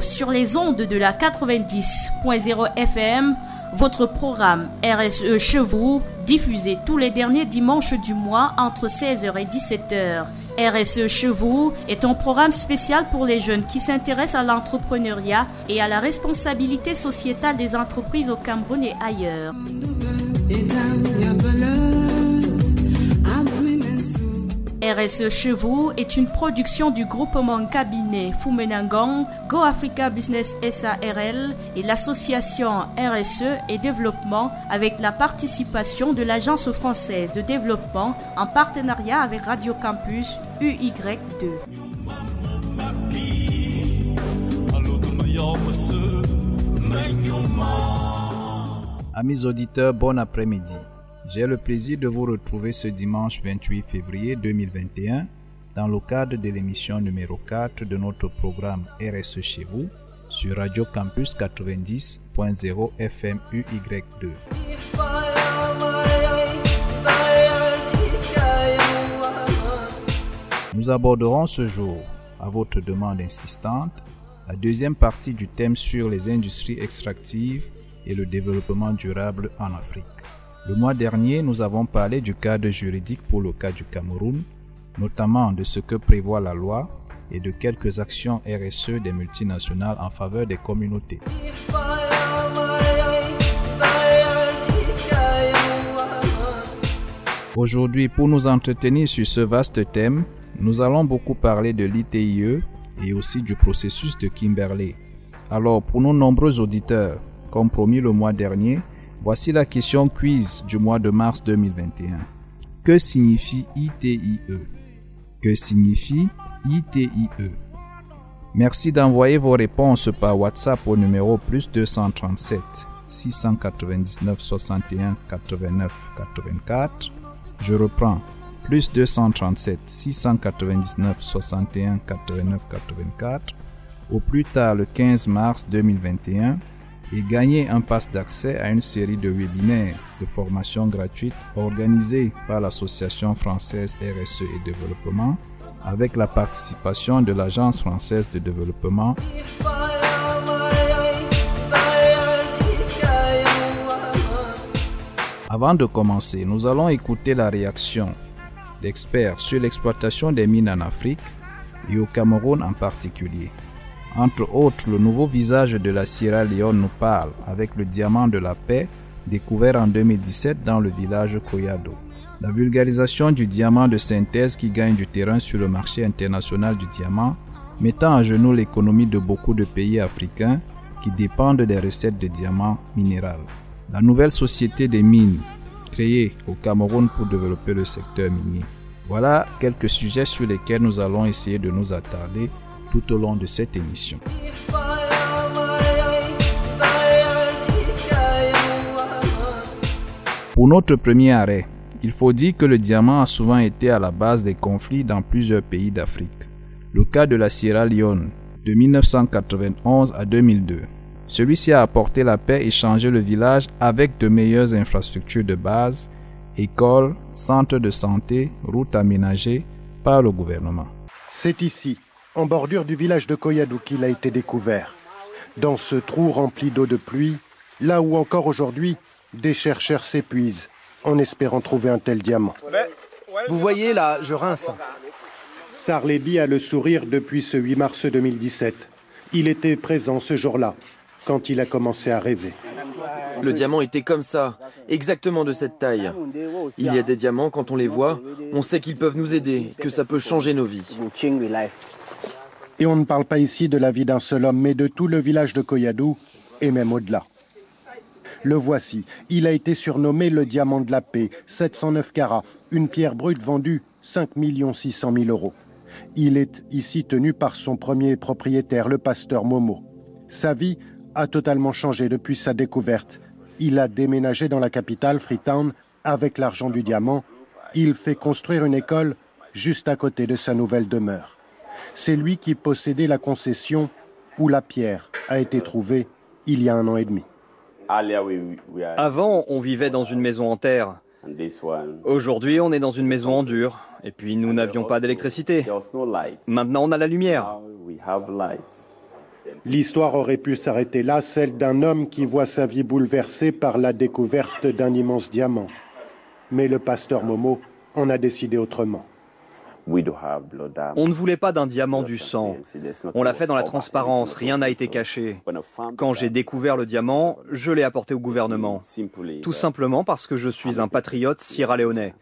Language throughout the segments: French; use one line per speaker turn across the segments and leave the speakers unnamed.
sur les ondes de la 90.0 FM, votre programme RSE Chevaux, diffusé tous les derniers dimanches du mois entre 16h et 17h. RSE Chevaux est un programme spécial pour les jeunes qui s'intéressent à l'entrepreneuriat et à la responsabilité sociétale des entreprises au Cameroun et ailleurs. RSE Chevaux est une production du groupement cabinet Fumenangong, Go Africa Business SARL et l'association RSE et développement avec la participation de l'Agence française de développement en partenariat avec Radio Campus UY2.
Amis auditeurs, bon après-midi. J'ai le plaisir de vous retrouver ce dimanche 28 février 2021 dans le cadre de l'émission numéro 4 de notre programme RSE chez vous sur Radio Campus 90.0 FM UY2. Nous aborderons ce jour, à votre demande insistante, la deuxième partie du thème sur les industries extractives et le développement durable en Afrique. Le mois dernier, nous avons parlé du cadre juridique pour le cas du Cameroun, notamment de ce que prévoit la loi et de quelques actions RSE des multinationales en faveur des communautés. Aujourd'hui, pour nous entretenir sur ce vaste thème, nous allons beaucoup parler de l'ITIE et aussi du processus de Kimberley. Alors, pour nos nombreux auditeurs, comme promis le mois dernier, voici la question quiz du mois de mars 2021. Que signifie ITIE Que signifie ITIE Merci d'envoyer vos réponses par WhatsApp au numéro plus 237 699 61 89 84. Je reprends plus 237 699 61 89 84 au plus tard le 15 mars 2021 et gagner un pass d'accès à une série de webinaires de formation gratuite organisés par l'Association française RSE et développement avec la participation de l'Agence française de développement. Avant de commencer, nous allons écouter la réaction d'experts sur l'exploitation des mines en Afrique et au Cameroun en particulier. Entre autres, le nouveau visage de la Sierra Leone nous parle avec le diamant de la paix découvert en 2017 dans le village Koyado. La vulgarisation du diamant de synthèse qui gagne du terrain sur le marché international du diamant, mettant à genoux l'économie de beaucoup de pays africains qui dépendent des recettes de diamants minéral. La nouvelle société des mines, créée au Cameroun pour développer le secteur minier. Voilà quelques sujets sur lesquels nous allons essayer de nous attarder tout au long de cette émission. Pour notre premier arrêt, il faut dire que le diamant a souvent été à la base des conflits dans plusieurs pays d'Afrique. Le cas de la Sierra Leone, de 1991 à 2002. Celui-ci a apporté la paix et changé le village avec de meilleures infrastructures de base, écoles, centres de santé, routes aménagées par le gouvernement.
C'est ici, en bordure du village de Koyadou, qu'il a été découvert. Dans ce trou rempli d'eau de pluie, là où encore aujourd'hui, des chercheurs s'épuisent en espérant trouver un tel diamant.
Vous voyez là, je rince.
Sarlebi a le sourire depuis ce 8 mars 2017. Il était présent ce jour-là, quand il a commencé à rêver.
Le diamant était comme ça, exactement de cette taille. Il y a des diamants, quand on les voit, on sait qu'ils peuvent nous aider, que ça peut changer nos vies.
Et on ne parle pas ici de la vie d'un seul homme, mais de tout le village de Koyadou, et même au-delà. Le voici. Il a été surnommé le diamant de la paix, 709 carats, une pierre brute vendue 5 600 000 euros. Il est ici tenu par son premier propriétaire, le pasteur Momo. Sa vie a totalement changé depuis sa découverte. Il a déménagé dans la capitale, Freetown, avec l'argent du diamant. Il fait construire une école juste à côté de sa nouvelle demeure. C'est lui qui possédait la concession où la pierre a été trouvée il y a un an et demi.
Avant, on vivait dans une maison en terre. Aujourd'hui, on est dans une maison en dur. Et puis, nous n'avions pas d'électricité. Maintenant, on a la lumière.
L'histoire aurait pu s'arrêter là, celle d'un homme qui voit sa vie bouleversée par la découverte d'un immense diamant. Mais le pasteur Momo en a décidé autrement.
On ne voulait pas d'un diamant du sang. On l'a fait dans la transparence, rien n'a été caché. Quand j'ai découvert le diamant, je l'ai apporté au gouvernement. Tout simplement parce que je suis un patriote sierra-léonais.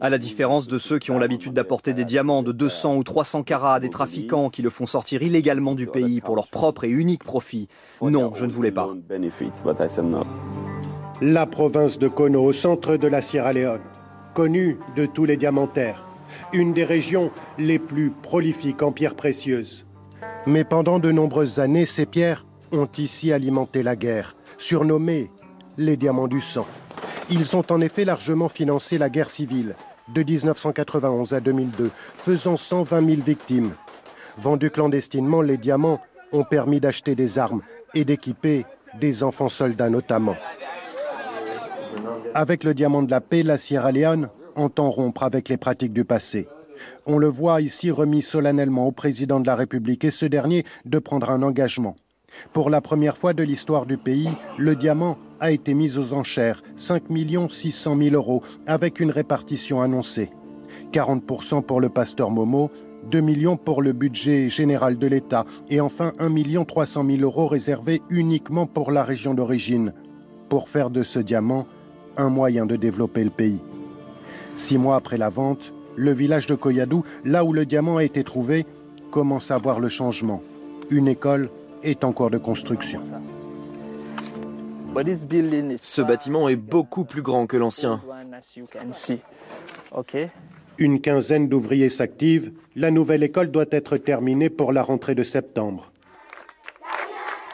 À la différence de ceux qui ont l'habitude d'apporter des diamants de 200 ou 300 carats à des trafiquants qui le font sortir illégalement du pays pour leur propre et unique profit. Non, je ne voulais pas.
La province de Kono, au centre de la Sierra Leone, connue de tous les diamantaires une des régions les plus prolifiques en pierres précieuses. Mais pendant de nombreuses années, ces pierres ont ici alimenté la guerre, surnommée les diamants du sang. Ils ont en effet largement financé la guerre civile de 1991 à 2002, faisant 120 000 victimes. Vendus clandestinement, les diamants ont permis d'acheter des armes et d'équiper des enfants soldats notamment. Avec le diamant de la paix, la Sierra Leone entend rompre avec les pratiques du passé. On le voit ici remis solennellement au président de la République et ce dernier de prendre un engagement. Pour la première fois de l'histoire du pays, le diamant a été mis aux enchères, 5 600 000 euros, avec une répartition annoncée. 40% pour le pasteur Momo, 2 millions pour le budget général de l'État et enfin 1 300 000 euros réservés uniquement pour la région d'origine, pour faire de ce diamant un moyen de développer le pays. Six mois après la vente, le village de Koyadou, là où le diamant a été trouvé, commence à voir le changement. Une école est en cours de construction.
Ce bâtiment est beaucoup plus grand que l'ancien.
Une quinzaine d'ouvriers s'activent. La nouvelle école doit être terminée pour la rentrée de septembre.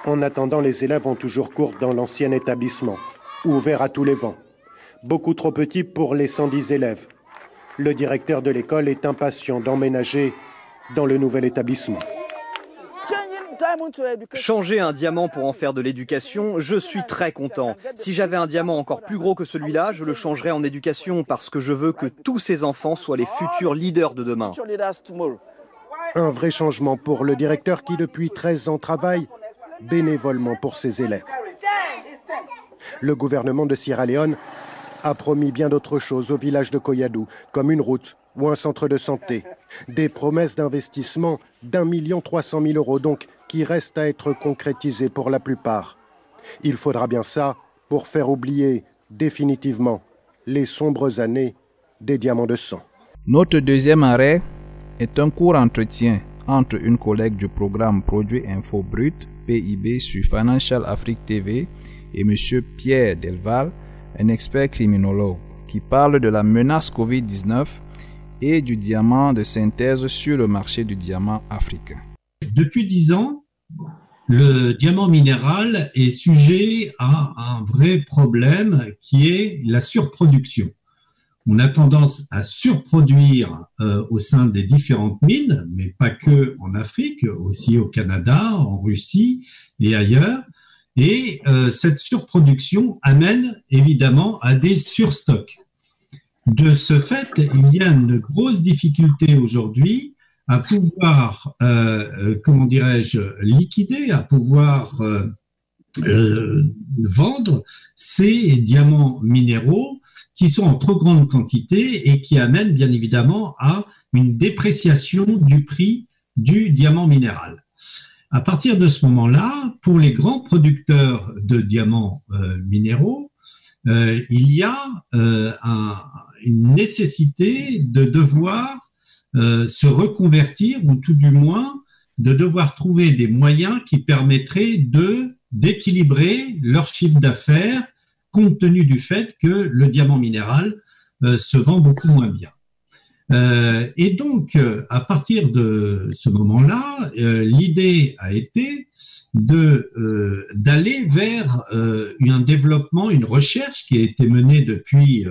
En attendant, les élèves ont toujours cours dans l'ancien établissement, ouvert à tous les vents beaucoup trop petit pour les 110 élèves. Le directeur de l'école est impatient d'emménager dans le nouvel établissement.
Changer un diamant pour en faire de l'éducation, je suis très content. Si j'avais un diamant encore plus gros que celui-là, je le changerais en éducation parce que je veux que tous ces enfants soient les futurs leaders de demain.
Un vrai changement pour le directeur qui depuis 13 ans travaille bénévolement pour ses élèves. Le gouvernement de Sierra Leone a promis bien d'autres choses au village de Koyadou, comme une route ou un centre de santé. Des promesses d'investissement d'un million trois cent mille euros, donc, qui restent à être concrétisées pour la plupart. Il faudra bien ça pour faire oublier définitivement les sombres années des diamants de sang.
Notre deuxième arrêt est un court entretien entre une collègue du programme Produit Info Brut, PIB, sur Financial Afrique TV et M. Pierre Delval, un expert criminologue, qui parle de la menace Covid-19 et du diamant de synthèse sur le marché du diamant africain.
Depuis dix ans, le diamant minéral est sujet à un vrai problème qui est la surproduction. On a tendance à surproduire euh, au sein des différentes mines, mais pas que en Afrique, aussi au Canada, en Russie et ailleurs. Et euh, cette surproduction amène évidemment à des surstocks. De ce fait, il y a une grosse difficulté aujourd'hui à pouvoir, euh, euh comment dirais-je, liquider, à pouvoir vendre ces diamants minéraux qui sont en trop grande quantité et qui amènent bien évidemment à une dépréciation du prix du diamant minéral. À partir de ce moment-là, pour les grands producteurs de diamants euh, minéraux, euh, il y a euh, une nécessité de devoir se reconvertir ou tout du moins de devoir trouver des moyens qui permettraient de d'équilibrer leur chiffre d'affaires compte tenu du fait que le diamant minéral se vend beaucoup moins bien. Euh, et donc, euh, à partir de ce moment-là, euh, l'idée a été de d'aller vers un développement, une recherche qui a été menée depuis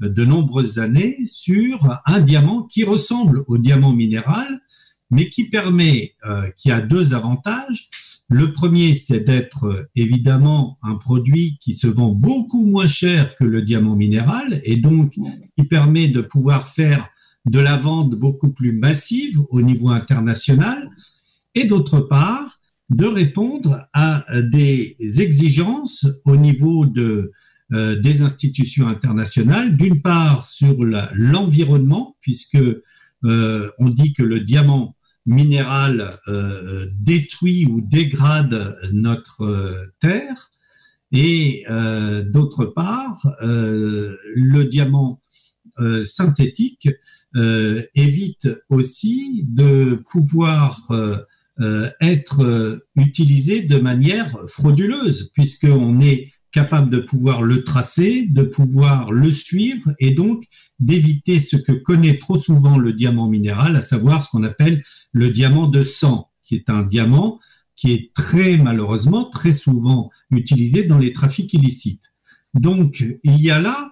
de nombreuses années sur un diamant qui ressemble au diamant minéral, mais qui permet, qui a deux avantages. Le premier, c'est d'être évidemment un produit qui se vend beaucoup moins cher que le diamant minéral et donc qui permet de pouvoir faire de la vente beaucoup plus massive au niveau international, et d'autre part, de répondre à des exigences au niveau euh, des institutions internationales, d'une part sur l'environnement, puisque euh, on dit que le diamant minéral euh, détruit ou dégrade notre terre, et d'autre part, le diamant synthétique évite aussi de pouvoir être utilisé de manière frauduleuse, puisqu'on est capable de pouvoir le tracer, de pouvoir le suivre et donc d'éviter ce que connaît trop souvent le diamant minéral, à savoir ce qu'on appelle le diamant de sang, qui est un diamant qui est très malheureusement très souvent utilisé dans les trafics illicites. Donc il y a là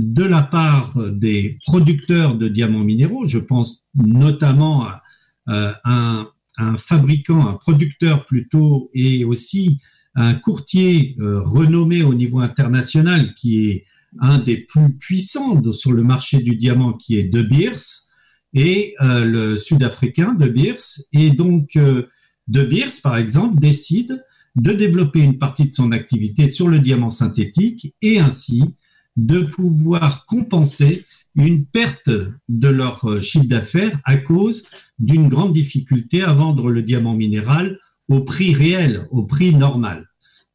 de la part des producteurs de diamants minéraux, je pense notamment à, un, un, fabricant, un producteur plutôt, et aussi un courtier euh, renommé au niveau international qui est un des plus puissants sur le marché du diamant qui est De Beers et euh, le sud-africain De Beers. Et donc euh, De Beers par exemple décide de développer une partie de son activité sur le diamant synthétique et ainsi de pouvoir compenser une perte de leur chiffre d'affaires à cause d'une grande difficulté à vendre le diamant minéral au prix réel, au prix normal.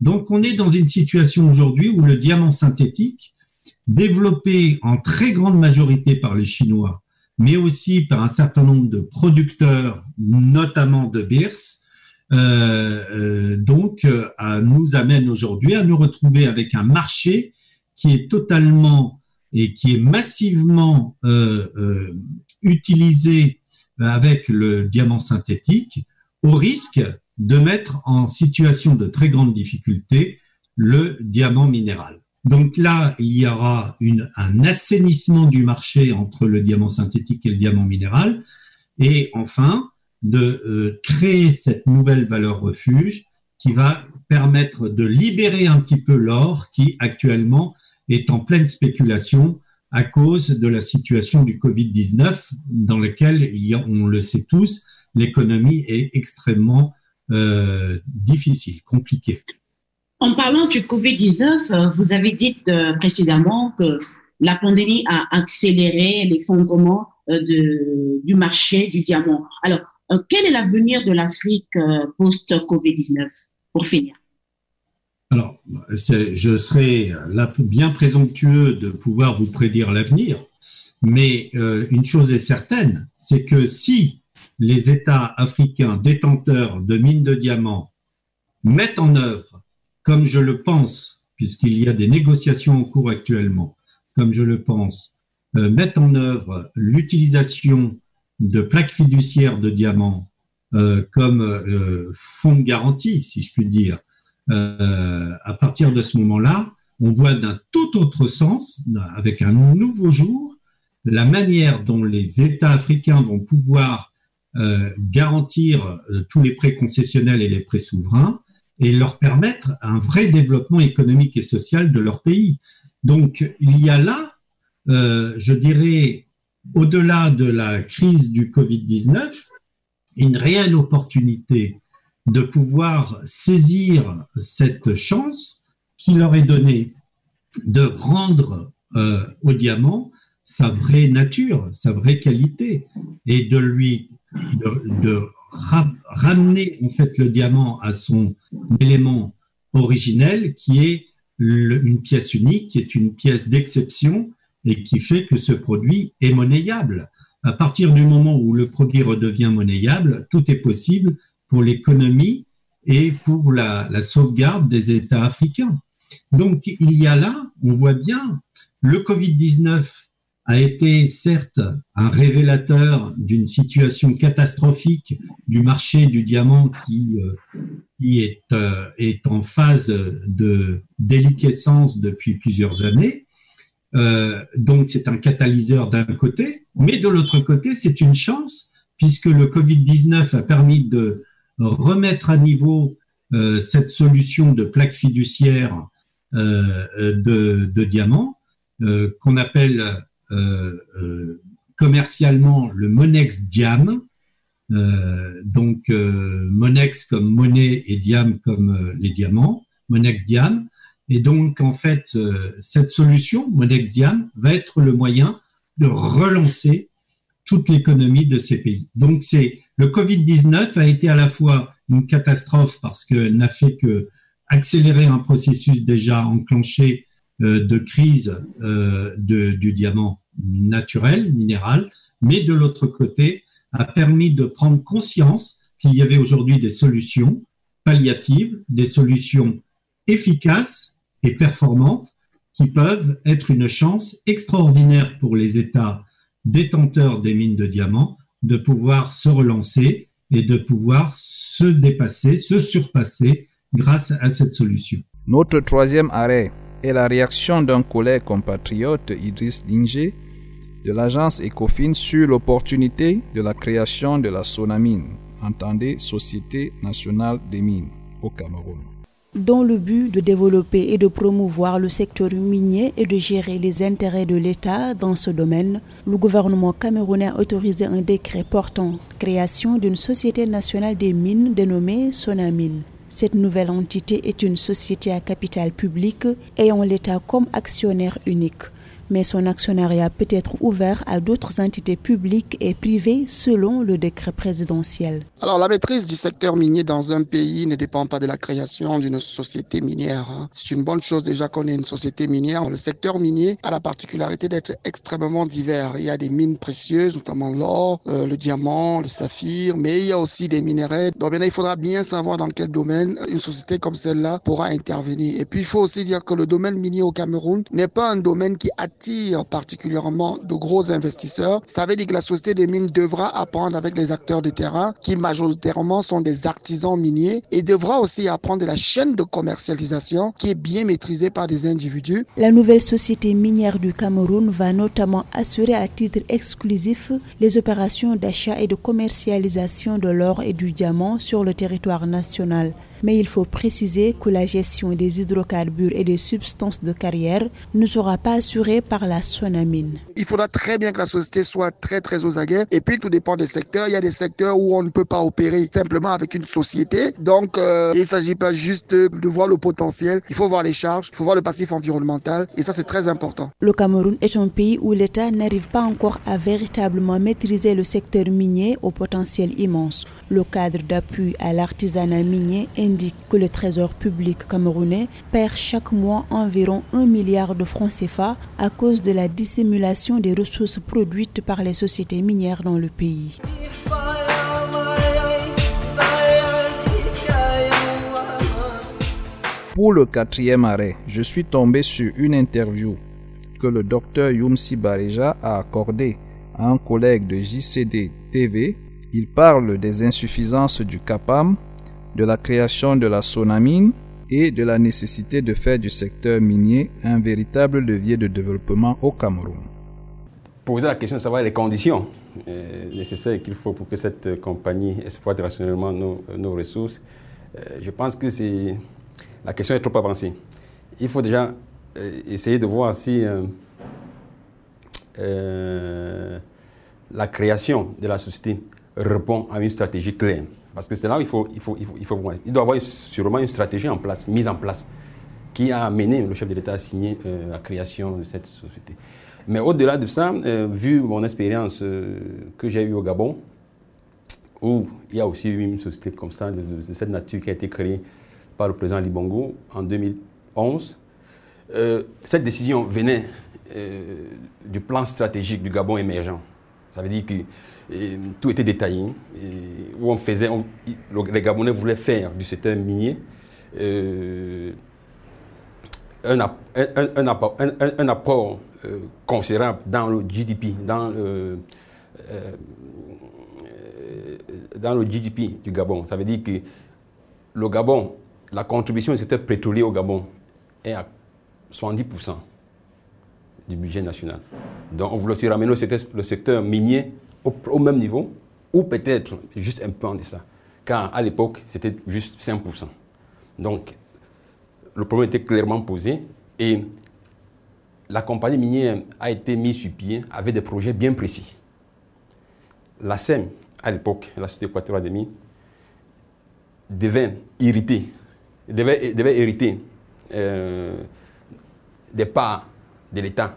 Donc on est dans une situation aujourd'hui où le diamant synthétique, développé en très grande majorité par les Chinois, mais aussi par un certain nombre de producteurs, notamment de Beers, euh, euh, euh, nous amène aujourd'hui à nous retrouver avec un marché qui est totalement et qui est massivement utilisé avec le diamant synthétique, au risque de mettre en situation de très grande difficulté le diamant minéral. Donc là, il y aura une, un assainissement du marché entre le diamant synthétique et le diamant minéral. Et enfin, de euh, créer cette nouvelle valeur refuge qui va permettre de libérer un petit peu l'or qui actuellement est en pleine spéculation à cause de la situation du Covid-19 dans laquelle, on le sait tous, l'économie est extrêmement euh, difficile, compliqué.
En parlant du Covid-19, euh, vous avez dit euh, précédemment que la pandémie a accéléré l'effondrement du marché du diamant. Alors, quel est l'avenir de l'Afrique post-Covid-19 pour finir?
Alors, je serais là bien présomptueux de pouvoir vous prédire l'avenir, mais une chose est certaine, c'est que si les États africains détenteurs de mines de diamants mettent en œuvre, comme je le pense, puisqu'il y a des négociations en cours actuellement, comme je le pense, euh, mettent en œuvre l'utilisation de plaques fiduciaires de diamants euh, comme euh, fonds de garantie, si je puis dire, à partir de ce moment-là, on voit d'un tout autre sens, avec un nouveau jour, la manière dont les États africains vont pouvoir euh, garantir euh, tous les prêts concessionnels et les prêts souverains et leur permettre un vrai développement économique et social de leur pays. Donc il y a là, euh, je dirais, au-delà de la crise du Covid-19, une réelle opportunité de pouvoir saisir cette chance qui leur est donnée de rendre au diamant sa vraie nature, sa vraie qualité, et de lui de, ramener en fait le diamant à son élément originel, qui est une pièce unique, qui est une pièce d'exception et qui fait que ce produit est monnayable. À partir du moment où le produit redevient monnayable, tout est possible pour l'économie et pour la, sauvegarde des États africains. Donc il y a là, on voit bien, le Covid-19 a été certes un révélateur d'une situation catastrophique du marché du diamant qui, euh, euh, est en phase de déliquescence depuis plusieurs années. Euh, donc c'est un catalyseur d'un côté, mais de l'autre côté c'est une chance puisque le Covid-19 a permis de remettre à niveau euh, cette solution de plaque fiduciaire de, de diamant qu'on appelle euh, euh, commercialement le Monex Diam, donc Monex comme monnaie et Diam comme les diamants, Monex Diam. Et donc, en fait, cette solution, Monex Diam, va être le moyen de relancer toute l'économie de ces pays. Donc, c'est le Covid-19 a été à la fois une catastrophe parce qu'elle n'a fait que accélérer un processus déjà enclenché euh, de crise euh, du diamant naturel, minéral, mais de l'autre côté, a permis de prendre conscience qu'il y avait aujourd'hui des solutions palliatives, des solutions efficaces et performantes qui peuvent être une chance extraordinaire pour les États détenteurs des mines de diamants de pouvoir se relancer et de pouvoir se dépasser, se surpasser grâce à cette solution.
Notre troisième arrêt est la réaction d'un collègue compatriote, Idriss Linger, de l'agence Ecofin sur l'opportunité de la création de la Sonamine, entendez Société nationale des mines, au Cameroun
dans le but de développer et de promouvoir le secteur minier et de gérer les intérêts de l'État dans ce domaine, le gouvernement camerounais a autorisé un décret portant création d'une société nationale des mines dénommée Sonamine. Cette nouvelle entité est une société à capital public ayant l'État comme actionnaire unique mais son actionnariat peut être ouvert à d'autres entités publiques et privées selon le décret présidentiel.
Alors la maîtrise du secteur minier dans un pays ne dépend pas de la création d'une société minière. Hein. C'est une bonne chose déjà qu'on ait une société minière. Le secteur minier a la particularité d'être extrêmement divers. Il y a des mines précieuses, notamment l'or, euh, le diamant, le saphir, mais il y a aussi des minéraux. Donc il faudra bien savoir dans quel domaine une société comme celle-là pourra intervenir. Et puis il faut aussi dire que le domaine minier au Cameroun n'est pas un domaine qui attire particulièrement de gros investisseurs, ça veut dire que la société des mines devra apprendre avec les acteurs de terrain, qui majoritairement sont des artisans miniers, et devra aussi apprendre de la chaîne de commercialisation qui est bien maîtrisée par des individus.
La nouvelle société minière du Cameroun va notamment assurer à titre exclusif les opérations d'achat et de commercialisation de l'or et du diamant sur le territoire national mais il faut préciser que la gestion des hydrocarbures et des substances de carrière ne sera pas assurée par la Sonamine.
Il faudra très bien que la société soit très très aux aguets et puis tout dépend des secteurs. Il y a des secteurs où on ne peut pas opérer simplement avec une société. Donc euh, il ne s'agit pas juste de voir le potentiel, il faut voir les charges, il faut voir le passif environnemental et ça c'est très important.
Le Cameroun est un pays où l'État n'arrive pas encore à véritablement maîtriser le secteur minier au potentiel immense. Le cadre d'appui à l'artisanat minier indique que le Trésor public camerounais perd chaque mois environ 1 milliard de francs CFA à cause de la dissimulation des ressources produites par les sociétés minières dans le pays.
Pour le quatrième arrêt, je suis tombé sur une interview que le docteur Youmsi Bareja a accordée à un collègue de JCD TV. Il parle des insuffisances du CAPAM de la création de la sonamine et de la nécessité de faire du secteur minier un véritable levier de développement au Cameroun.
Poser la question de savoir les conditions euh, nécessaires qu'il faut pour que cette compagnie exploite rationnellement nos, nos ressources, euh, je pense que la question est trop avancée. Il faut déjà euh, essayer de voir si la création de la société répond à une stratégie claire. Parce que c'est là où il faut, il, faut, il, faut, il, faut, il doit y avoir sûrement une stratégie en place, mise en place, qui a amené le chef de l'État à signer euh, la création de cette société. Mais au-delà de ça, euh, vu mon expérience euh, que j'ai eue au Gabon, où il y a aussi eu une société comme ça, de, de, cette nature, qui a été créée par le président Libongo en 2011, cette décision venait du plan stratégique du Gabon émergent. Ça veut dire que tout était détaillé, où on faisait, les Gabonais voulaient faire du secteur minier euh, un, un, un, apport, euh, considérable dans le GDP, dans le, euh, dans le GDP du Gabon. Ça veut dire que le Gabon, la contribution du secteur pétrolier au Gabon est à 70% du budget national. Donc on voulait aussi ramener le secteur minier au, même niveau, ou peut-être juste un peu en deçà. Car à l'époque, c'était juste 5%. Donc, le problème était clairement posé et la compagnie minière a été mise sur pied avec des projets bien précis. La SEM à l'époque, la société équatoriale des mines, devait hériter, devait, devait hériter euh, des parts de l'État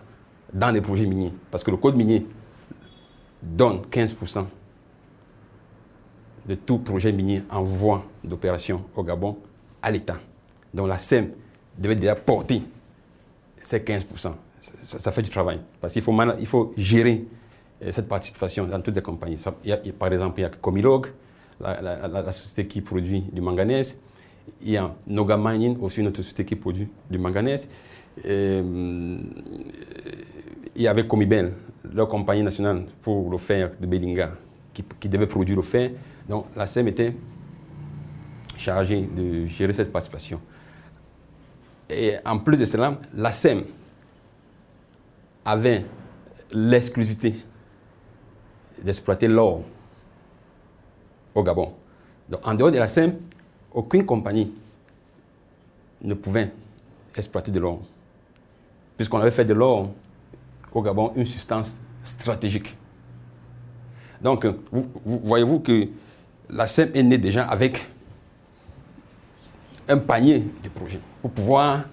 dans les projets miniers. Parce que le code minier donne 15% de tout projet minier en voie d'opération au Gabon à l'État. Donc la SEM devait déjà porter ces 15%. Ça, fait du travail. Parce qu'il faut, il faut gérer euh, cette participation dans toutes les compagnies. par exemple, il y a Comilog, la, société qui produit du manganèse. Il y a Noga Mining, aussi une autre société qui produit du manganèse. Euh, il y avait Comibel, leur compagnie nationale pour le fer de Belinga, qui, qui devait produire le fer. Donc la SEM était chargée de gérer cette participation. Et en plus de cela, la SEM avait l'exclusivité d'exploiter l'or au Gabon. Donc, en dehors de la SEM, aucune compagnie ne pouvait exploiter de l'or, puisqu'on avait fait de l'or au Gabon une substance stratégique. Donc, voyez-vous que la SEM est née déjà avec un panier de projets pour pouvoir.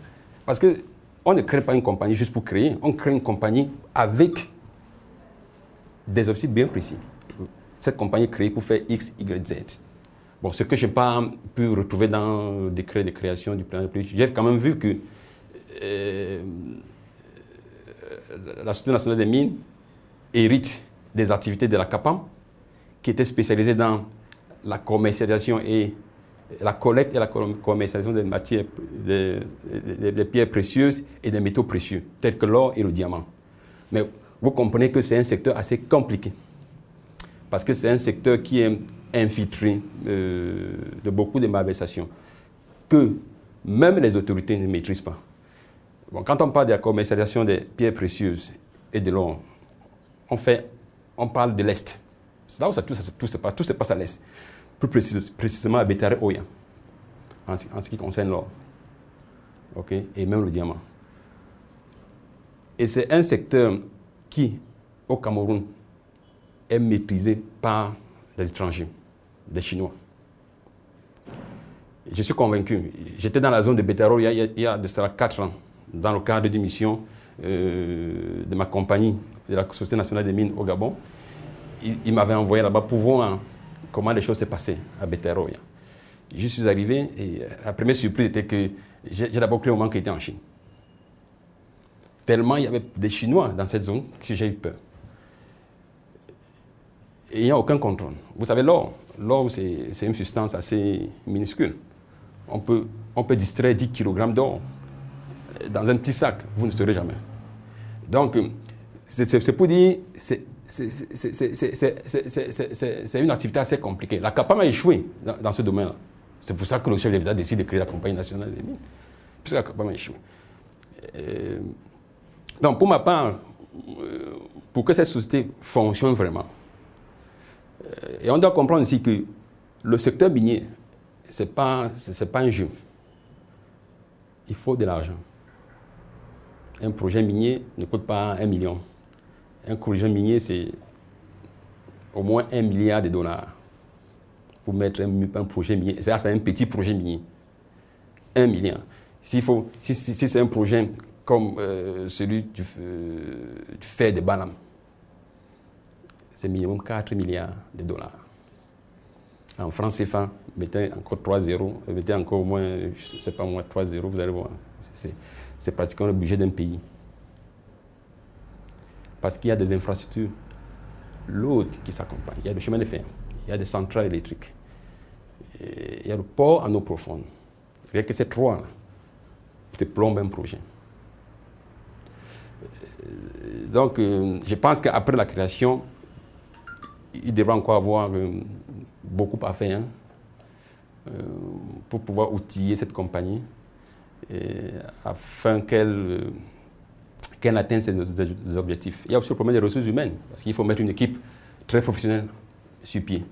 Parce qu'on ne crée pas une compagnie juste pour créer, on crée une compagnie avec des objectifs bien précis. Cette compagnie est créée pour faire X, Y, Z. Bon, ce que je n'ai pas pu retrouver dans le décret de création du plan de politique, j'ai quand même vu que euh, la Société nationale des mines hérite des activités de la CAPAM, qui était spécialisée dans la commercialisation et la collecte et la commercialisation des matières, des, pierres précieuses et des métaux précieux, tels que l'or et le diamant. Mais vous comprenez que c'est un secteur assez compliqué, parce que c'est un secteur qui est infiltré euh, de beaucoup de malversations, que même les autorités ne maîtrisent pas. Quand on parle de la commercialisation des pierres précieuses et de l'or, on, on parle de l'Est. C'est là où ça, tout, se passe, tout se passe à l'Est plus précisément à Betare Oya, en, ce qui concerne l'or. Et même le diamant. Et c'est un secteur qui, au Cameroun, est maîtrisé par des étrangers, des Chinois. Je suis convaincu. J'étais dans la zone de Betaro il y a, il y a de cela 4 ans, dans le cadre d'une mission euh, de ma compagnie, de la Société nationale des mines au Gabon. Il, il m'avait envoyé là-bas pour voir comment les choses s'est passées à Beteroya. Je suis arrivé et la première surprise était que j'ai d'abord cru au moment qu'il était en Chine. Tellement il y avait des Chinois dans cette zone que j'ai eu peur. Et il n'y a aucun contrôle. Vous savez, l'or, l'or c'est une substance assez minuscule. On peut, on peut distraire 10 kg d'or dans un petit sac, vous ne saurez jamais. Donc, c'est pour dire, c'est une activité assez compliquée. La CAPAM a échoué dans, ce domaine-là. C'est pour ça que le chef de l'État décide de créer la compagnie nationale des mines, puisque la CAPAM a échoué. Euh, donc, pour ma part, euh, pour que cette société fonctionne vraiment, euh, et on doit comprendre ici que le secteur minier, ce n'est pas un jeu. Il faut de l'argent. Un projet minier ne coûte pas un million. Un projet minier, c'est au moins un milliard de dollars pour mettre un, projet minier. C'est un petit projet minier. Un milliard. si, c'est un projet comme euh, celui du, euh, du, fer de Balam, c'est minimum 4 milliards de dollars. En France CFA, mettez encore 3 zéros, mettez encore au moins, je ne sais pas moi, 3 zéros, vous allez voir. C'est pratiquement le budget d'un pays parce qu'il y a des infrastructures lourdes qui s'accompagnent. Il y a le chemin de fer, il y a des centrales électriques, il y a le port en eau profonde. Rien que ces trois te plombent un projet. Donc, euh, je pense qu'après la création, il devra encore avoir euh, beaucoup à faire hein, euh, pour pouvoir outiller cette compagnie afin qu'elle qu'elle atteigne ses, objectifs. Il y a aussi le problème des ressources humaines, parce qu'il faut mettre une équipe très professionnelle sur pied.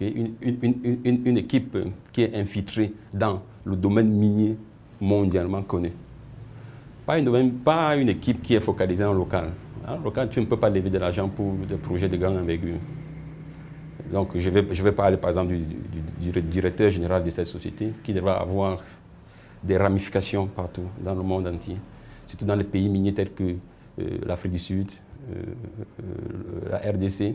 Une, équipe qui est infiltrée dans le domaine minier mondialement connu. Pas une, pas une équipe qui est focalisée en local. En local, tu ne peux pas lever de l'argent pour des projets de grande envergure. Donc je vais, je vais parler par exemple du, directeur général de cette société qui devra avoir des ramifications partout dans le monde entier, surtout dans les pays miniers tels que euh, l'Afrique du Sud, euh, euh, la RDC,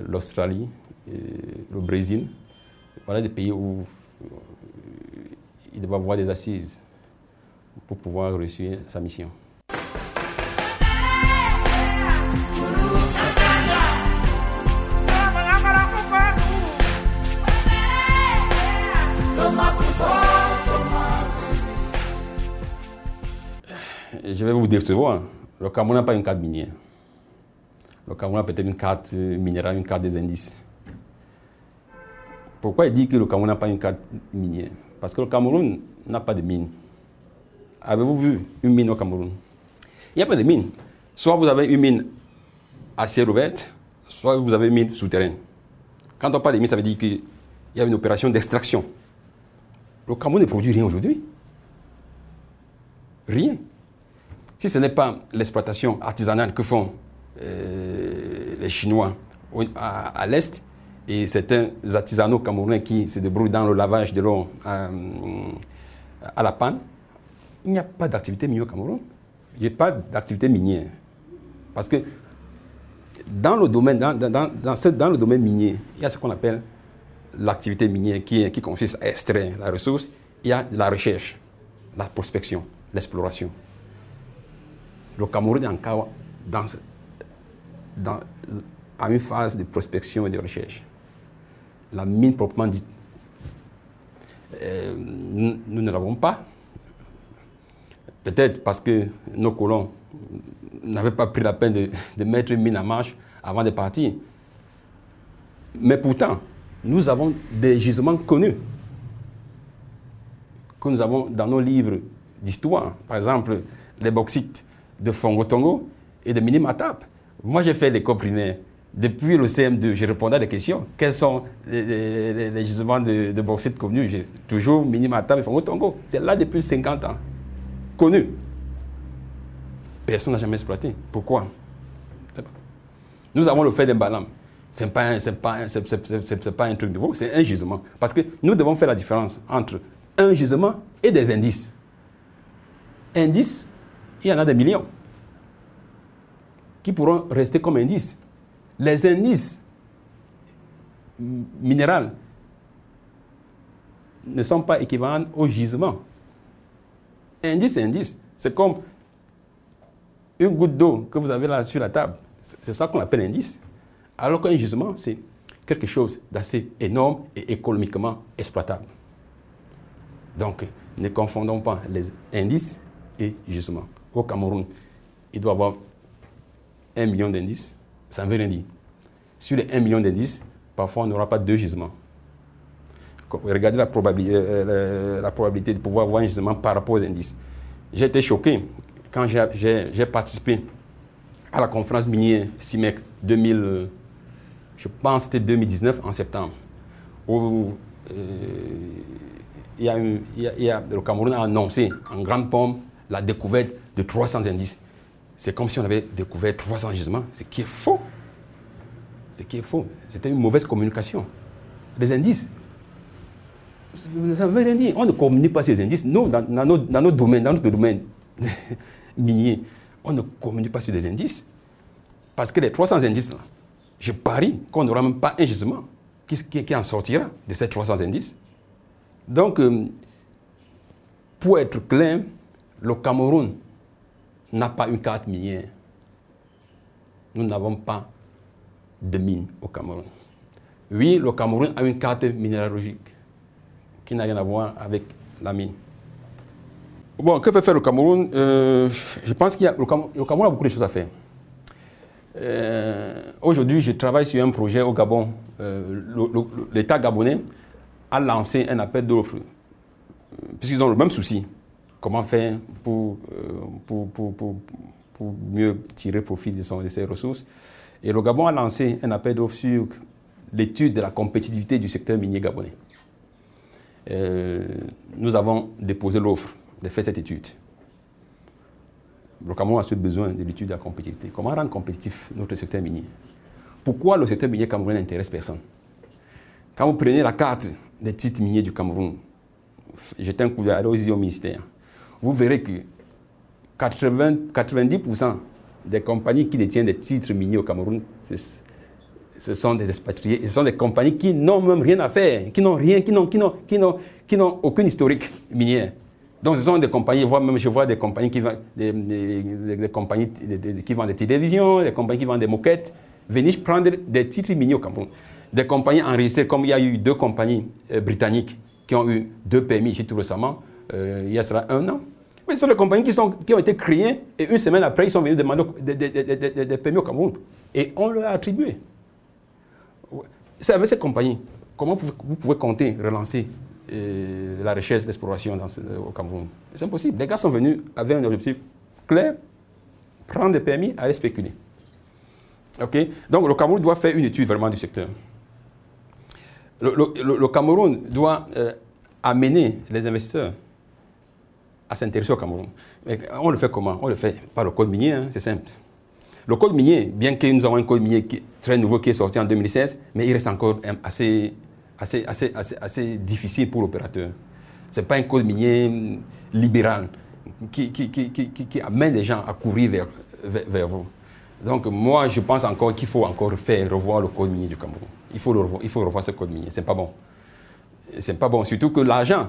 l'Australie, le Brésil. Voilà des pays où il devra avoir des assises pour pouvoir réussir sa mission. Je vais vous décevoir. Le Cameroun n'a pas une carte minière. Le Cameroun a peut-être une carte minérale, une carte des indices. Pourquoi il dit que le Cameroun n'a pas une carte minière? Parce que le Cameroun n'a pas de mine. Avez-vous vu une mine au Cameroun? Il n'y a pas de mine. Soit vous avez une mine à ciel ouvert, soit vous avez une mine souterraine. Quand on parle de mine, ça veut dire qu'il y a une opération d'extraction. Le Cameroun ne produit rien aujourd'hui. Rien. Si ce n'est pas l'exploitation artisanale que font euh, les Chinois à, l'Est et certains artisanaux camerounais qui se débrouillent dans le lavage de l'eau à, la panne, il n'y a pas d'activité minière au Cameroun. Il n'y a pas d'activité minière. Parce que dans le domaine, dans, dans, le domaine minier, il y a ce qu'on appelle l'activité minière qui consiste à extraire la ressource. Il y a la recherche, la prospection, l'exploration. Le Cameroun est encore dans, à une phase de prospection et de recherche. La mine proprement dite, euh, nous, ne l'avons pas. Peut-être parce que nos colons n'avaient pas pris la peine de, de, mettre une mine en marche avant de partir. Mais pourtant, nous avons des gisements connus que nous avons dans nos livres d'histoire. Par exemple, les bauxites de Fongo et de Minimatap. Moi, j'ai fait l'école primaire. Depuis le CM2, je répondais à des questions. Quels sont les, gisements de, de bauxite connus J'ai toujours Minimatap et Fongo Tongo. C'est là depuis 50 ans. Connu. Personne n'a jamais exploité. Pourquoi? Nous avons le fait d'un balam. Ce n'est pas, pas, pas un truc nouveau, c'est un gisement. Parce que nous devons faire la différence entre un gisement et des indices. Indice, il y en a des millions qui pourront rester comme indices. Les indices minéraux ne sont pas équivalents au gisement. Indice, indice, c'est comme une goutte d'eau que vous avez là sur la table. C'est ça qu'on appelle indice. Alors qu'un gisement, c'est quelque chose d'assez énorme et économiquement exploitable. Donc, ne confondons pas les indices et gisements au Cameroun, il doit avoir un million d'indices. Ça ne veut rien dire. Sur les 1 million d'indices, parfois on n'aura pas deux gisements. Regardez la probabilité, euh, euh, la probabilité de pouvoir avoir un gisement par rapport aux indices. J'ai été choqué quand j'ai participé à la conférence minière CIMEC 2000, euh, je pense c'était 2019 en septembre, où il y a, le Cameroun a annoncé en grande pompe la découverte de 300 indices. C'est comme si on avait découvert 300 gisements, ce qui est faux. Ce qui est faux. C'était une mauvaise communication. Les indices, ça veut rien dire. On ne communique pas ces indices. Nous, dans, notre, domaine, dans notre domaine minier, on ne communique pas sur des indices. Parce que les 300 indices, là, je parie qu'on n'aura même pas un gisement qui, qui, en sortira de ces 300 indices. Donc, euh, pour être clair, le Cameroun n'a pas une carte minière. Nous n'avons pas de mine au Cameroun. Oui, le Cameroun a une carte minéralogique qui n'a rien à voir avec la mine. Bon, que peut faire le Cameroun? Euh, Je pense qu'il y a le Cameroun, a beaucoup de choses à faire. Euh, aujourd'hui, je travaille sur un projet au Gabon. Euh, L'État gabonais a lancé un appel d'offres, puisqu'ils ont le même souci comment faire pour, euh, pour, pour, pour, mieux tirer profit de, ses ressources. Et le Gabon a lancé un appel d'offres sur l'étude de la compétitivité du secteur minier gabonais. Euh, nous avons déposé l'offre de faire cette étude. Le Cameroun a ce besoin de l'étude de la compétitivité. Comment rendre compétitif notre secteur minier? Pourquoi le secteur minier camerounais n'intéresse personne? Quand vous prenez la carte des titres miniers du Cameroun, jetez un coup d'œil au ministère, vous verrez que 80, 90% des compagnies qui détiennent des titres miniers au Cameroun, ce sont des expatriés, ce sont des compagnies qui n'ont même rien à faire, qui n'ont rien, qui n'ont, qui n'ont, qui n'ont, qui n'ont aucun historique minier. Donc ce sont des compagnies, voire même je vois des compagnies qui vendent des, compagnies qui vendent des télévisions, des compagnies qui vendent des moquettes, venir prendre des titres miniers au Cameroun. Des compagnies enregistrées, comme il y a eu deux compagnies euh, britanniques qui ont eu deux permis ici tout récemment, il y a cela un an. Mais ce sont des compagnies qui, sont, qui ont été créées et une semaine après, ils sont venus demander des, permis au Cameroun. Et on leur a attribué. C'est avec ces compagnies, comment vous pouvez compter relancer euh, la recherche, l'exploration au Cameroun? C'est impossible. Les gars sont venus avec un objectif clair, prendre des permis, aller spéculer. OK? Donc le Cameroun doit faire une étude vraiment du secteur. Le, Cameroun doit euh, amener les investisseurs à s'intéresser au Cameroun. Mais on le fait comment? On le fait par le code minier, hein, c'est simple. Le code minier, bien que nous avons un code minier très nouveau qui est sorti en 2016, mais il reste encore assez, assez, assez, assez, difficile pour l'opérateur. Ce n'est pas un code minier libéral qui, amène les gens à courir vers, vous. Donc moi, je pense encore qu'il faut encore faire revoir le code minier du Cameroun. Il faut, revoir, il faut revoir ce code minier. Ce n'est pas bon. Ce n'est pas bon. Surtout que l'argent,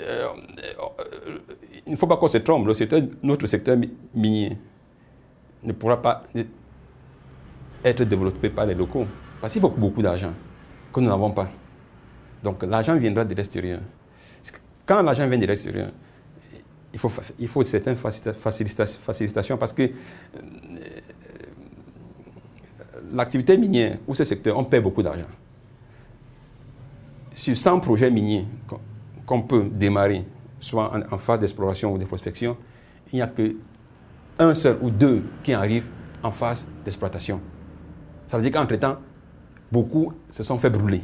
euh, euh, il ne faut pas qu'on se trompe. notre secteur minier ne pourra pas être développé par les locaux. Parce qu'il faut beaucoup d'argent que nous n'avons pas. Donc l'argent viendra de l'extérieur. Quand l'argent vient de l'extérieur, il faut, certaines facilitations parce que euh, l'activité minière ou ce secteur, on paie beaucoup d'argent. Sur 100 projets miniers qu'on peut démarrer, soit en, phase d'exploration ou de prospection, il n'y a que un seul ou deux qui arrivent en phase d'exploitation. Ça veut dire qu'entre-temps, beaucoup se sont fait brûler.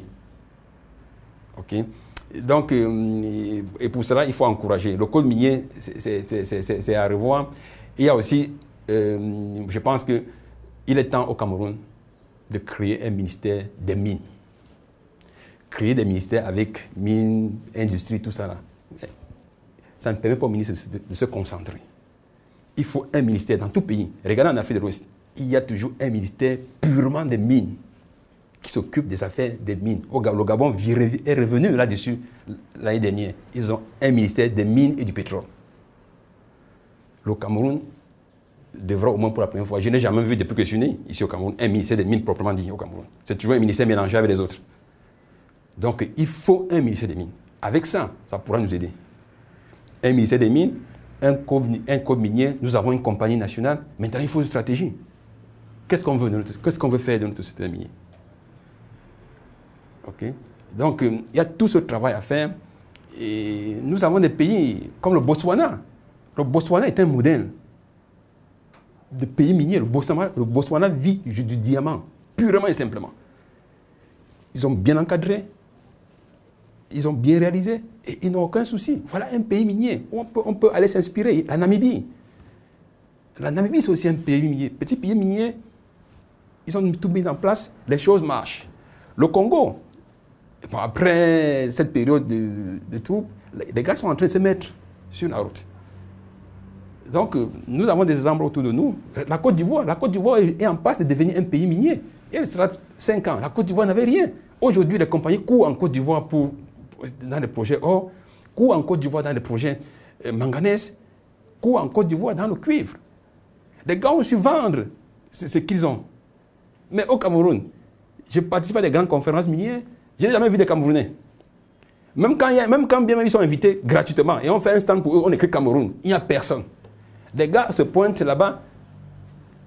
OK? Donc, euh, et pour cela, il faut encourager. Le code minier, c'est à revoir. Il y a aussi, euh, je pense qu'il est temps au Cameroun de créer un ministère des mines. Créer des ministères avec mines, industrie, tout ça là. Ça ne permet pas au ministre de se concentrer il faut un ministère dans tout pays. Regardez en Afrique de l'Ouest, il y a toujours un ministère purement des mines qui s'occupe des affaires des mines. Le Gabon est revenu là-dessus l'année dernière. Ils ont un ministère des mines et du pétrole. Le Cameroun devra au moins pour la première fois, je n'ai jamais vu depuis que je suis né ici au Cameroun, un ministère des mines proprement dit au Cameroun. C'est toujours un ministère mélangé avec les autres. Donc il faut un ministère des mines. Avec ça, ça pourra nous aider. Un ministère des mines, un code, minier, nous avons une compagnie nationale. Maintenant, il faut une stratégie. Qu'est-ce qu'on veut, faire de notre société minier Ok Donc, euh, il y a tout ce travail à faire. Et nous avons des pays comme le Botswana. Le Botswana est un modèle de pays minier. Le Botswana vit du diamant, purement et simplement. Ils ont bien encadré, ils ont bien réalisé et ils n'ont aucun souci. Voilà un pays minier où on peut, aller s'inspirer. La Namibie. La Namibie, c'est aussi un pays minier. Petit pays minier, ils ont tout mis en place, les choses marchent. Le Congo, après cette période de, troupes, les gars sont en train de se mettre sur la route. Donc, euh, nous avons des exemples autour de nous. La Côte d'Ivoire, la Côte d'Ivoire est en passe de devenir un pays minier. Elle sera 5 ans. La Côte d'Ivoire n'avait rien. Aujourd'hui, les compagnies courent en Côte d'Ivoire pour dans les projets or, ou en Côte d'Ivoire dans les projets euh, manganèse, ou en Côte d'Ivoire dans le cuivre. Les gars ont su vendre ce, qu'ils ont. Mais au Cameroun, je participe à des grandes conférences minières, je n'ai jamais vu des Camerounais. Même quand, même quand bien ils sont invités gratuitement et on fait un stand pour eux, on écrit Cameroun, il n'y a personne. Les gars se pointent là-bas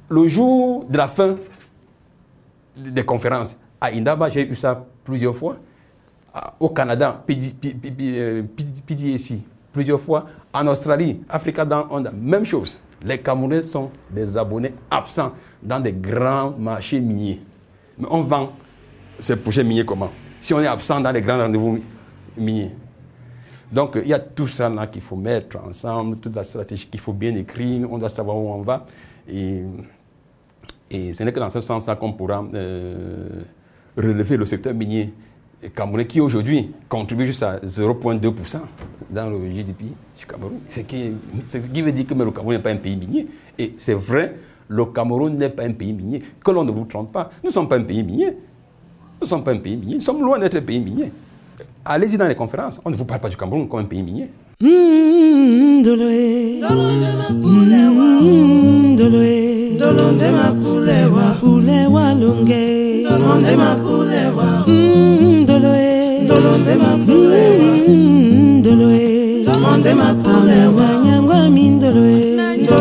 le jour de la fin des conférences. À Indaba, j'ai eu ça plusieurs fois au Canada, PDSI, plusieurs fois. En Australie, Africa Down Under, même chose. Les Camerounais sont des abonnés absents dans des grands marchés miniers. Mais on vend ces projets miniers comment? Si on est absent dans les grands rendez-vous miniers. Donc il y a tout ça là qu'il faut mettre ensemble, toute la stratégie qu'il faut bien écrire, on doit savoir où on va. Et Et ce n'est que dans ce sens-là qu'on pourra relever le secteur minier camerounais qui aujourd'hui contribue juste à 0,2% dans le GDP du Cameroun. Ce qui, ce qui veut dire que le Cameroun n'est pas un pays minier. Et c'est vrai, le Cameroun n'est pas un pays minier. Que l'on ne vous trompe pas, nous ne sommes pas un pays minier. Nous ne sommes pas un pays minier. Nous sommes loin d'être un pays minier. Allez-y dans les conférences, on ne vous parle pas du Cameroun comme un pays minier.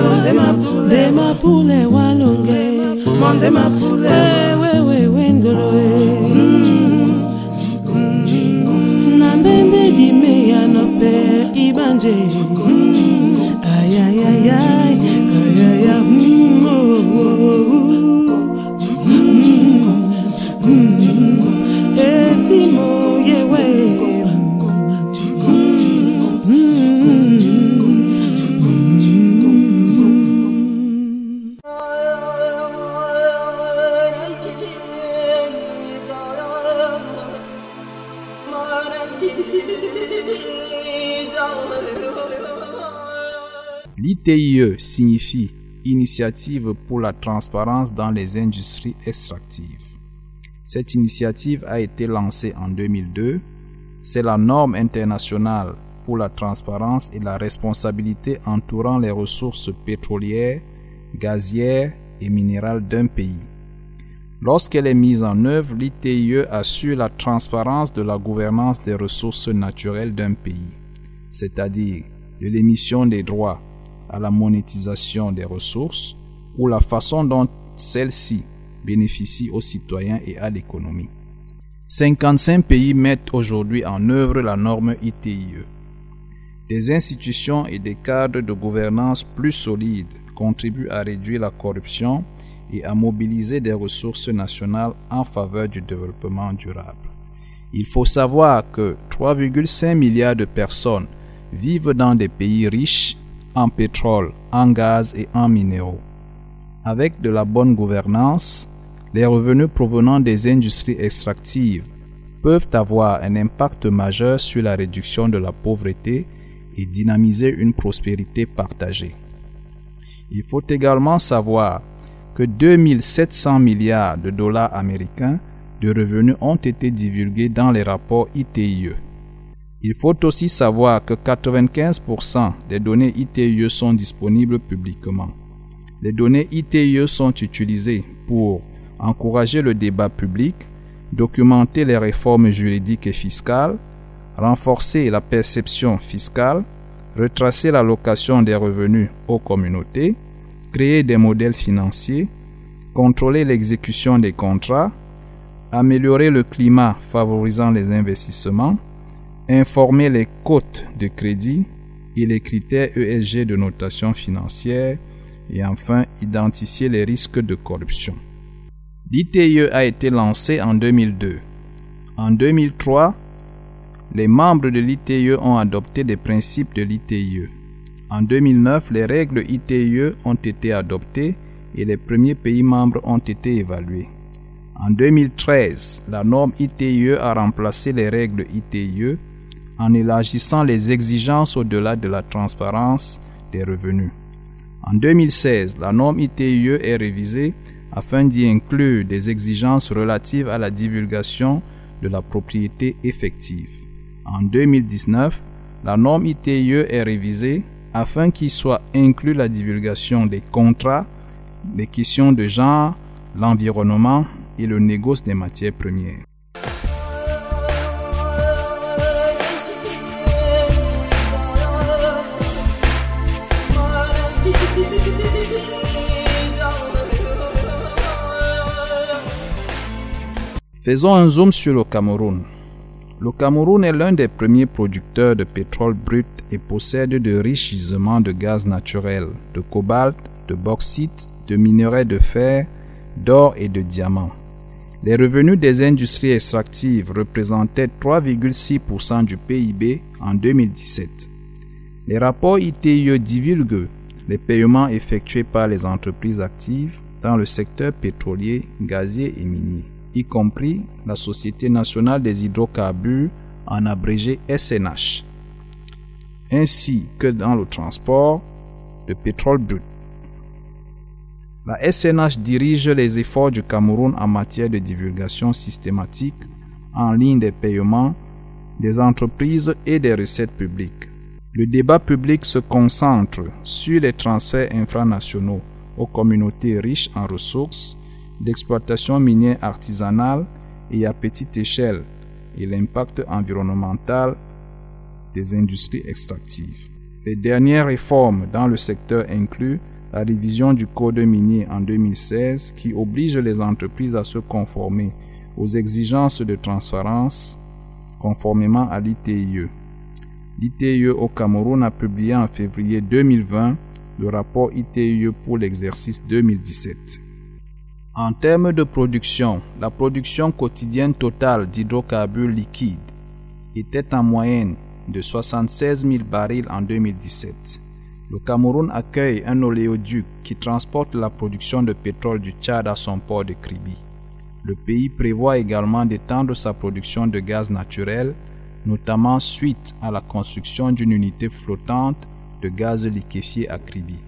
Mandema pule walunge, mandema pule, we we we we ndoloe. Mm. Banjé.
L'ITIE signifie Initiative pour la transparence dans les industries extractives. Cette initiative a été lancée en 2002. C'est la norme internationale pour la transparence et la responsabilité entourant les ressources pétrolières, gazières et minérales d'un pays. Lorsqu'elle est mise en œuvre, l'ITIE assure la transparence de la gouvernance des ressources naturelles d'un pays, c'est-à-dire de l'émission des droits à la monétisation des ressources ou la façon dont celles-ci bénéficient aux citoyens et à l'économie. 55 pays mettent aujourd'hui en œuvre la norme ITIE. Des institutions et des cadres de gouvernance plus solides contribuent à réduire la corruption et à mobiliser des ressources nationales en faveur du développement durable. Il faut savoir que 3,5 milliards de personnes vivent dans des pays riches en pétrole, en gaz et en minéraux. Avec de la bonne gouvernance, les revenus provenant des industries extractives peuvent avoir un impact majeur sur la réduction de la pauvreté et dynamiser une prospérité partagée. Il faut également savoir que 2700 milliards de dollars américains de revenus ont été divulgués dans les rapports ITIE. Il faut aussi savoir que 95% des données ITIE sont disponibles publiquement. Les données ITIE sont utilisées pour encourager le débat public, documenter les réformes juridiques et fiscales, renforcer la perception fiscale, retracer l'allocation des revenus aux communautés, créer des modèles financiers, contrôler l'exécution des contrats, améliorer le climat favorisant les investissements, informer les cotes de crédit et les critères ESG de notation financière et enfin identifier les risques de corruption. L'ITIE a été lancé en 2002. En 2003, les membres de l'ITIE ont adopté des principes de l'ITIE. En 2009, les règles ITIE ont été adoptées et les premiers pays membres ont été évalués. En 2013, la norme ITIE a remplacé les règles ITIE en élargissant les exigences au-delà de la transparence des revenus. En 2016, la norme ITIE est révisée afin d'y inclure des exigences relatives à la divulgation de la propriété effective. En 2019, la norme ITIE est révisée afin qu'il soit inclus la divulgation des contrats, les questions de genre, l'environnement et le négoce des matières premières. Faisons un zoom sur le Cameroun. Le Cameroun est l'un des premiers producteurs de pétrole brut et possède de riches gisements de gaz naturel, de cobalt, de bauxite, de minerais de fer, d'or et de diamants. Les revenus des industries extractives représentaient 3,6% du PIB en 2017. Les rapports ITIE divulguent les paiements effectués par les entreprises actives, dans le secteur pétrolier, gazier et minier, y compris la Société nationale des hydrocarbures, en abrégé SNH, ainsi que dans le transport de pétrole brut. La SNH dirige les efforts du Cameroun en matière de divulgation systématique en ligne des paiements des entreprises et des recettes publiques. Le débat public se concentre sur les transferts infranationaux aux communautés riches en ressources, d'exploitation minière artisanale et à petite échelle et l'impact environnemental des industries extractives. Les dernières réformes dans le secteur incluent la révision du code minier en 2016 qui oblige les entreprises à se conformer aux exigences de transparence conformément à l'ITIE. L'ITIE au Cameroun a publié en février 2020 le rapport ITIE pour l'exercice 2017. En termes de production, la production quotidienne totale d'hydrocarbures liquides était en moyenne de 76 000 barils en 2017. Le Cameroun accueille un oléoduc qui transporte la production de pétrole du Tchad à son port de Kribi. Le pays prévoit également d'étendre sa production de gaz naturel, notamment suite à la construction d'une unité flottante de gaz liquéfié à Kribi.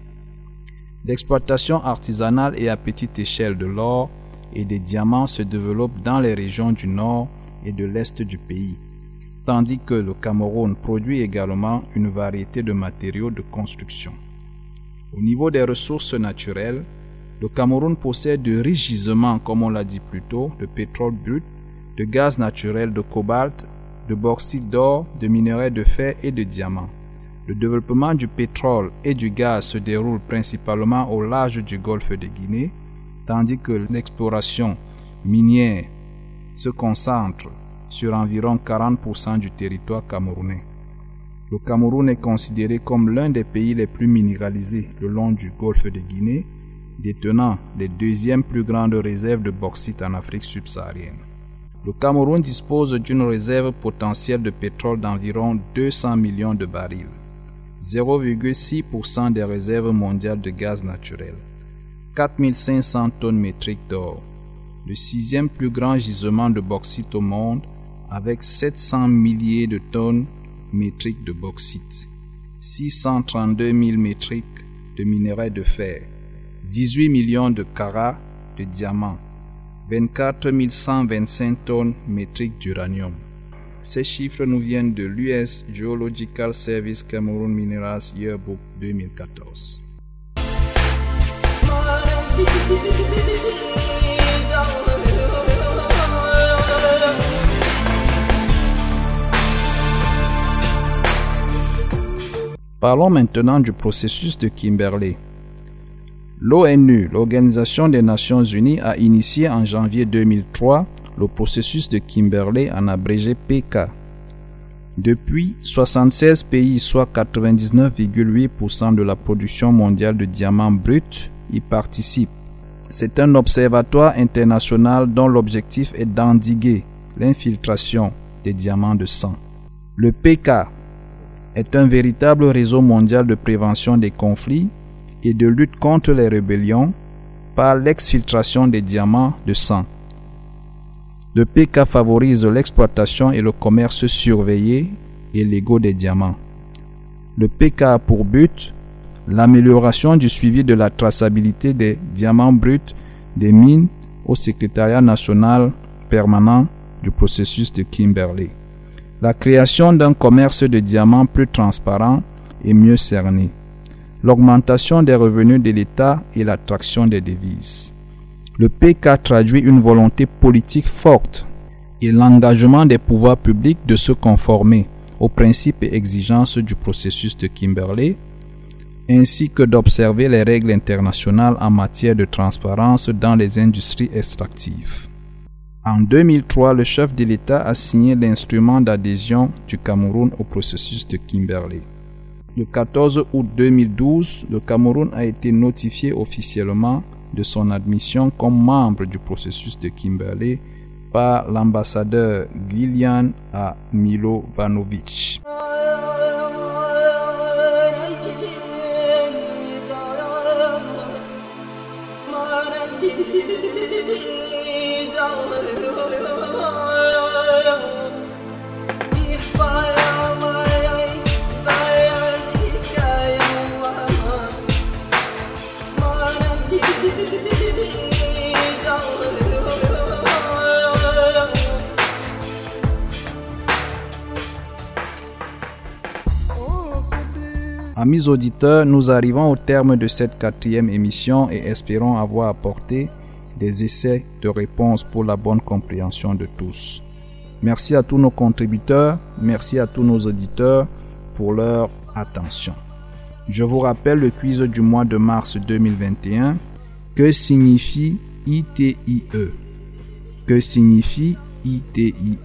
L'exploitation artisanale et à petite échelle de l'or et des diamants se développe dans les régions du nord et de l'est du pays, tandis que le Cameroun produit également une variété de matériaux de construction. Au niveau des ressources naturelles, le Cameroun possède de riches gisements, comme on l'a dit plus tôt, de pétrole brut, de gaz naturel, de cobalt, de bauxite d'or, de minerais de fer et de diamants. Le développement du pétrole et du gaz se déroule principalement au large du golfe de Guinée, tandis que l'exploration minière se concentre sur environ 40% du territoire camerounais. Le Cameroun est considéré comme l'un des pays les plus minéralisés le long du golfe de Guinée, détenant les deuxièmes plus grandes réserves de bauxite en Afrique subsaharienne. Le Cameroun dispose d'une réserve potentielle de pétrole d'environ 200 millions de barils, 0,6% des réserves mondiales de gaz naturel, 4500 tonnes métriques d'or, le sixième plus grand gisement de bauxite au monde avec 700 milliers de tonnes métriques de bauxite, 632 000 métriques de minerais de fer, 18 millions de carats de diamants, 24 125 tonnes métriques d'uranium. Ces chiffres nous viennent de l'US Geological Service Cameroon Minerals Yearbook 2014. Parlons maintenant du processus de Kimberley. L'ONU, l'Organisation des Nations Unies, a initié en janvier 2003 le processus de Kimberley en abrégé PK. Depuis, 76 pays, soit 99,8% de la production mondiale de diamants bruts, y participent. C'est un observatoire international dont l'objectif est d'endiguer l'infiltration des diamants de sang. Le PK est un véritable réseau mondial de prévention des conflits et de lutte contre les rébellions par l'exfiltration des diamants de sang. Le PK favorise l'exploitation et le commerce surveillé et légaux des diamants. Le PK a pour but l'amélioration du suivi de la traçabilité des diamants bruts des mines au secrétariat national permanent du processus de Kimberley la création d'un commerce de diamants plus transparent et mieux cerné, l'augmentation des revenus de l'État et l'attraction des devises. Le PK traduit une volonté politique forte et l'engagement des pouvoirs publics de se conformer aux principes et exigences du processus de Kimberley, ainsi que d'observer les règles internationales en matière de transparence dans les industries extractives. En 2003, le chef de l'État a signé l'instrument d'adhésion du Cameroun au processus de Kimberley. Le 14 août 2012, le Cameroun a été notifié officiellement de son admission comme membre du processus de Kimberley par l'ambassadeur Gillian A. Milovanovic. Amis auditeurs, nous arrivons au terme de cette quatrième émission et espérons avoir apporté des essais de réponse pour la bonne compréhension de tous. Merci à tous nos contributeurs, merci à tous nos auditeurs pour leur attention. Je vous rappelle le quiz du mois de mars 2021. Que signifie ITIE Que signifie ITIE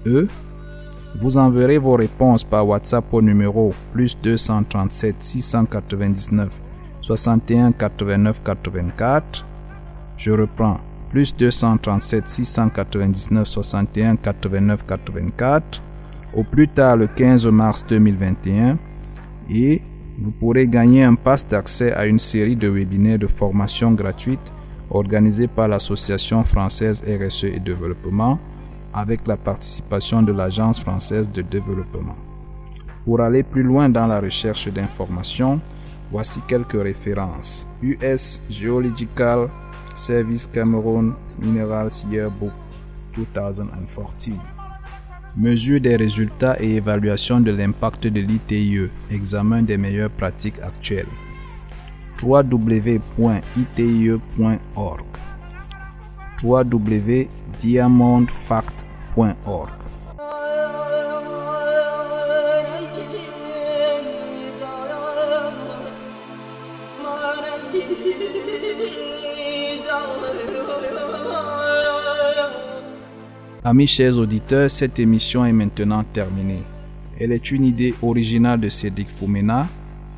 Vous enverrez vos réponses par WhatsApp au numéro plus 237 699 61 89 84. Je reprends plus 237 699 61 89 84 au plus tard le 15 mars 2021 et vous pourrez gagner un pass d'accès à une série de webinaires de formation gratuite organisés par l'Association française RSE et développement avec la participation de l'Agence française de développement. Pour aller plus loin dans la recherche d'informations, voici quelques références. US Geological Service Cameroon Minerals Yearbook 2014. Mesure des résultats et évaluation de l'impact de l'ITIE, examen des meilleures pratiques actuelles. www.itie.org Amis chers auditeurs, cette émission est maintenant terminée. Elle est une idée originale de Cédric Foumena.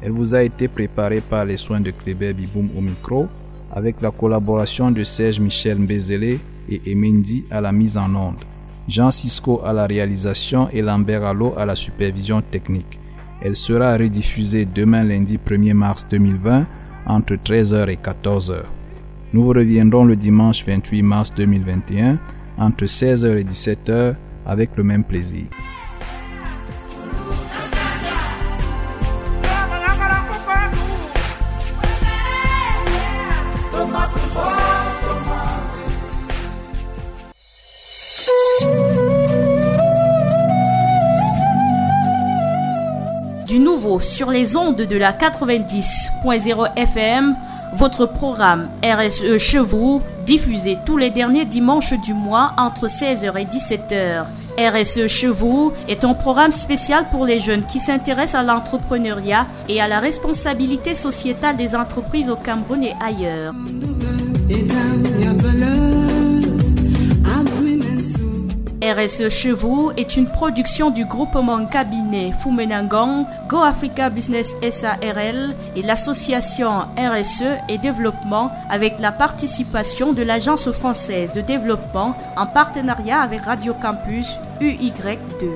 Elle vous a été préparée par les soins de Kléber Biboum au micro, avec la collaboration de Serge Michel Mbezele et Emendi à la mise en onde, Jean Cisco à la réalisation et Lambert Allo à la supervision technique. Elle sera rediffusée demain lundi 1er mars 2020 entre 13h et 14h. Nous reviendrons le dimanche 28 mars 2021 entre 16h et 17h avec le même plaisir.
Sur les ondes de la 90.0 FM, votre programme RSE Chevaux diffusé tous les derniers dimanches du mois entre 16h et 17h. RSE Chevaux est un programme spécial pour les jeunes qui s'intéressent à l'entrepreneuriat et à la responsabilité sociétale des entreprises au Cameroun et ailleurs. RSE Chevaux est une production du groupement cabinet Fumenangong, Go Africa Business SARL et l'association RSE et développement avec la participation de l'Agence française de développement en partenariat avec Radio Campus UY2.